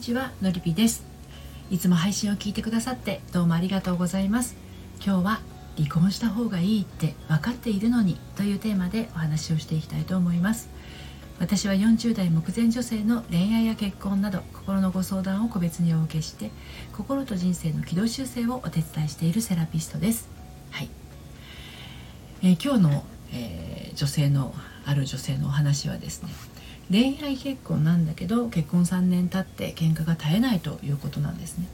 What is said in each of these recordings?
ちはのりぴです。いつも配信を聞いてくださってどうもありがとうございます。今日は離婚した方がいいって分かっているのにというテーマでお話をしていきたいと思います。私は40代目前女性の恋愛や結婚など心のご相談を個別にお受けして心と人生の軌道修正をお手伝いしているセラピストです。はい、えー、今日の、えー、女性のある女性のお話はですね恋愛結婚なんだけど結婚3年経って喧嘩が絶えないということなんですね。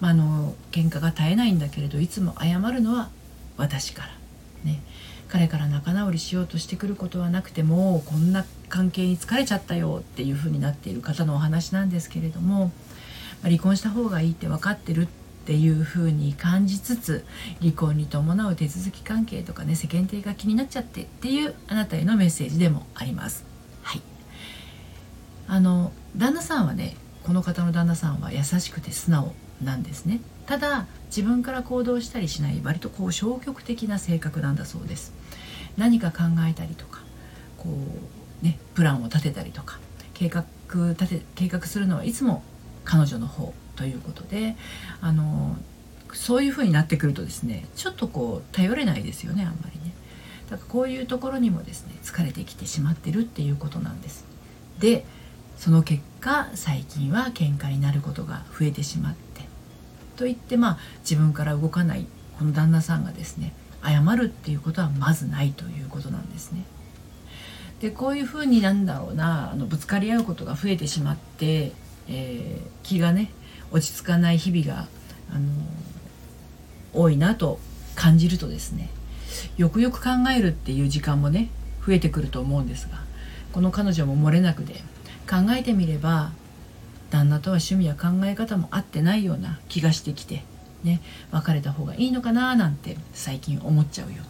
まあ、あの喧嘩が絶えないんだけれどいつも謝るのは私から。ね、彼から仲直りしようとしてくることはなくてもこんな関係に疲れちゃったよっていうふうになっている方のお話なんですけれども、まあ、離婚した方がいいって分かってるっていうふうに感じつつ離婚に伴う手続き関係とかね世間体が気になっちゃってっていうあなたへのメッセージでもあります。あの旦那さんはねこの方の旦那さんは優しくて素直なんですね。ただ自分から行動したりしない割とこう消極的な性格なんだそうです。何か考えたりとかこうねプランを立てたりとか計画立て計画するのはいつも彼女の方ということであのそういう風になってくるとですねちょっとこう頼れないですよねあんまりね。だからこういうところにもですね疲れてきてしまってるっていうことなんです。でその結果最近は喧嘩になることが増えてしまってといってまあ自分から動かないこの旦那さんがですね謝るっていうことはまずないということなんですね。でこういうふうになんだろうなあのぶつかり合うことが増えてしまって、えー、気がね落ち着かない日々があの多いなと感じるとですねよくよく考えるっていう時間もね増えてくると思うんですがこの彼女も漏れなくで考えてみれば旦那とは趣味や考え方も合ってないような気がしてきてね別れた方がいいのかななんて最近思っちゃうよ。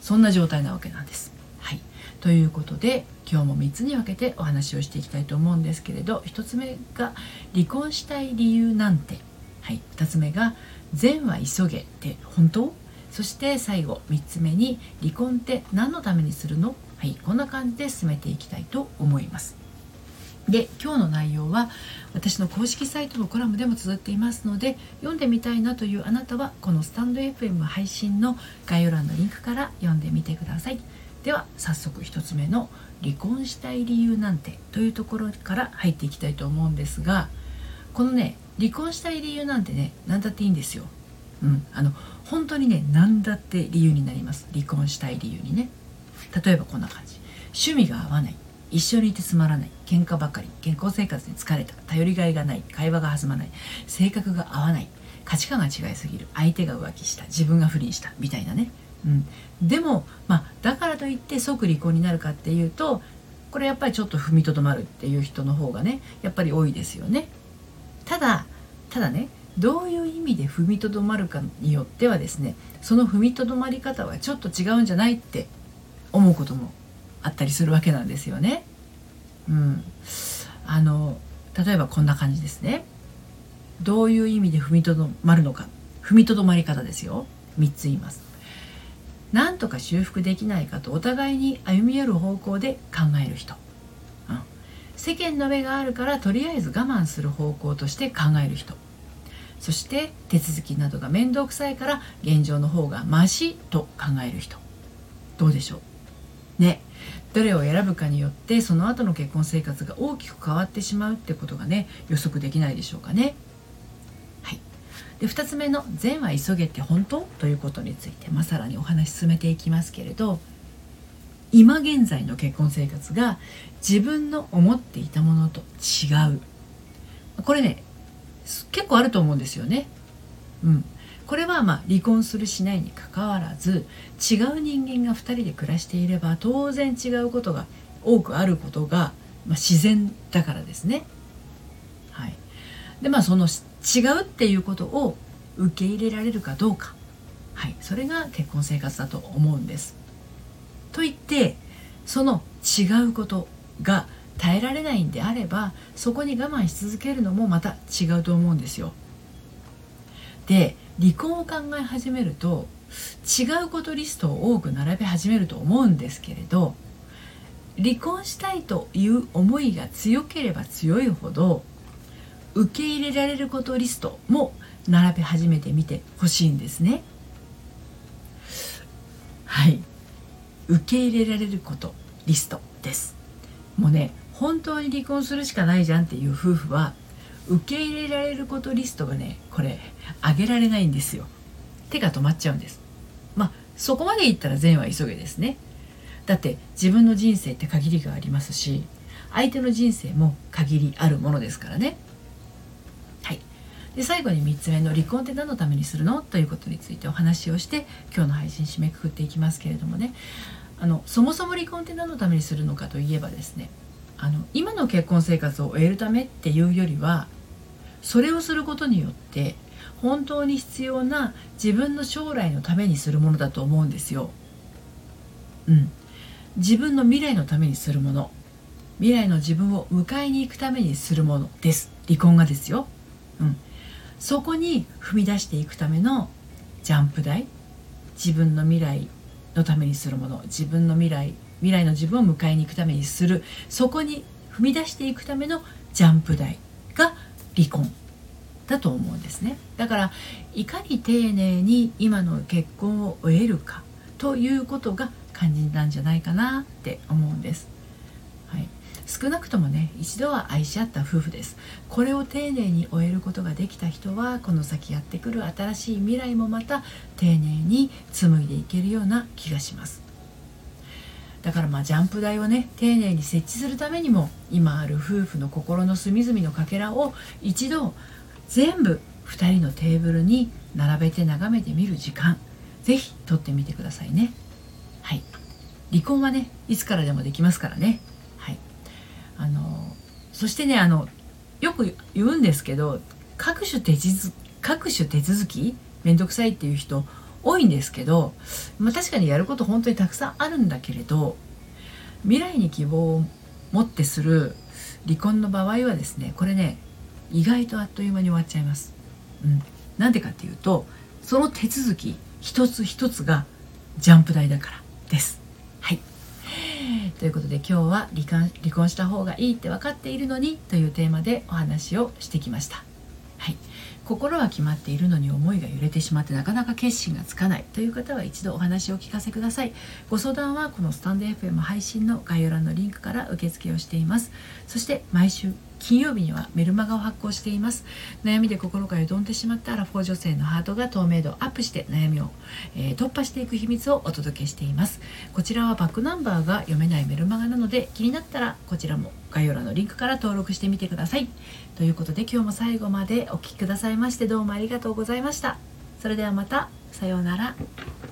そんな状態なわけなんです。はい、ということで今日も3つに分けてお話をしていきたいと思うんですけれど1つ目が離婚したい理由なんて、はい、2つ目が善は急げって本当？そして最後3つ目に離婚って何のためにするの？はい。こんな感じで進めていきたいと思います。で今日の内容は私の公式サイトのコラムでも綴っていますので読んでみたいなというあなたはこのスタンド FM 配信の概要欄のリンクから読んでみてください。では早速1つ目の「離婚したい理由なんて」というところから入っていきたいと思うんですがこのね離婚したい理由なんてね何だっていいんですよ。うん、あの本当にね何だって理由になります。離婚したい理由にね。例えばこんな感じ。趣味が合わない。一緒にいてつまらない。喧嘩ばかり。健康生活に疲れた。頼りがいがない。会話が弾まない。性格が合わない。価値観が違いすぎる。相手が浮気した。自分が不倫した。みたいなね、うん、でも、まあ、だからといって即離婚になるかっていうとこれやっぱりちょっと踏みとどまるっていう人の方がねやっぱり多いですよね。ただただねどういう意味で踏みとどまるかによってはですねその踏みとどまり方はちょっと違うんじゃないって思うこともあったりするわけなんですよね。うん、あの例えばこんな感じですね。どういう意味で踏みとどまるのか。踏みとどまり方ですよ。3つ言います。なんとか修復できないかとお互いに歩み寄る方向で考える人、うん、世間の目があるからとりあえず我慢する方向として考える人。そして手続きなどが面倒くさいから現状の方がマシと考える人。どうでしょう？ねどれを選ぶかによってその後の結婚生活が大きく変わってしまうってことがね予測できないでしょうかね。はい、で2つ目の「善は急げって本当?」ということについて、ま、さらにお話し進めていきますけれど今現在の結婚生活が自分の思っていたものと違うこれね結構あると思うんですよね。うん、これはまあ離婚するしないにかかわらず違う人間が2人で暮らしていれば当然違うことが多くあることが、まあ、自然だからですね。はい、でまあその違うっていうことを受け入れられるかどうか、はい、それが結婚生活だと思うんです。と言ってその違うことが耐えられないんであればそこに我慢し続けるのもまた違うと思うんですよ。で離婚を考え始めると違うことリストを多く並べ始めると思うんですけれど離婚したいという思いが強ければ強いほど受け入れられることリストも並べ始めてみてほしいんですね。はい。受け入れられることリストです。もうね本当に離婚するしかないじゃんっていう夫婦は受け入れられることリストがねこれ上げられないんですよ。手が止まっちゃうんです。まあそこまでいったら善は急げですね。だって自分の人生って限りがありますし相手の人生も限りあるものですからね。はい。で最後に3つ目の離婚って何のためにするの？ということについてお話をして今日の配信締めくくっていきますけれどもね。あのそもそも離婚って何のためにするのかといえばですねあの今の結婚生活を終えるためっていうよりはそれをすることによって本当に必要な自分の将来のためにするものだと思うんですよ。うん、自分の未来のためにするもの。未来の自分を迎えに行くためにするものです。離婚がですよ、うん、そこに踏み出していくためのジャンプ台。自分の未来のためにするもの。自分の未来未来の自分を迎えに行くためにする。そこに踏み出していくためのジャンプ台が離婚。だと思うんですね。だからいかに丁寧に今の結婚を終えるか。ということが肝心なんじゃないかなって思うんです、はい、少なくともね一度は愛し合った夫婦です。これを丁寧に終えることができた人はこの先やってくる新しい未来もまた丁寧に紡いでいけるような気がします。だからまあジャンプ台をね丁寧に設置するためにも今ある夫婦の心の隅々のかけらを一度全部2人のテーブルに並べて眺めてみる時間。是非取ってみてくださいね。はい。離婚はねいつからでもできますからね。はい。あのそしてねあのよく言うんですけど各種手続各種手続きめんどくさいっていう人多いんですけど、まあ、確かにやること本当にたくさんあるんだけれど未来に希望を持ってする離婚の場合はですねこれね意外とあっという間に終わっちゃいます。うん、なんでかっていうとその手続き一つ一つがジャンプ台だからです。はいということで今日は離婚離婚した方がいいって分かっているのにというテーマでお話をしてきました。はい心は決まっているのに思いが揺れてしまってなかなか決心がつかない。という方は一度お話を聞かせください。ご相談はこのスタンド FM 配信の概要欄のリンクから受付をしています。そして毎週金曜日にはメルマガを発行しています。悩みで心がよどんでしまったアラフォー女性のハートが透明度アップして悩みを、えー、突破していく秘密をお届けしています。こちらはバックナンバーが読めないメルマガなので気になったらこちらも概要欄のリンクから登録してみてください。ということで今日も最後までお聴きくださいましてどうもありがとうございました。それではまた。さようなら。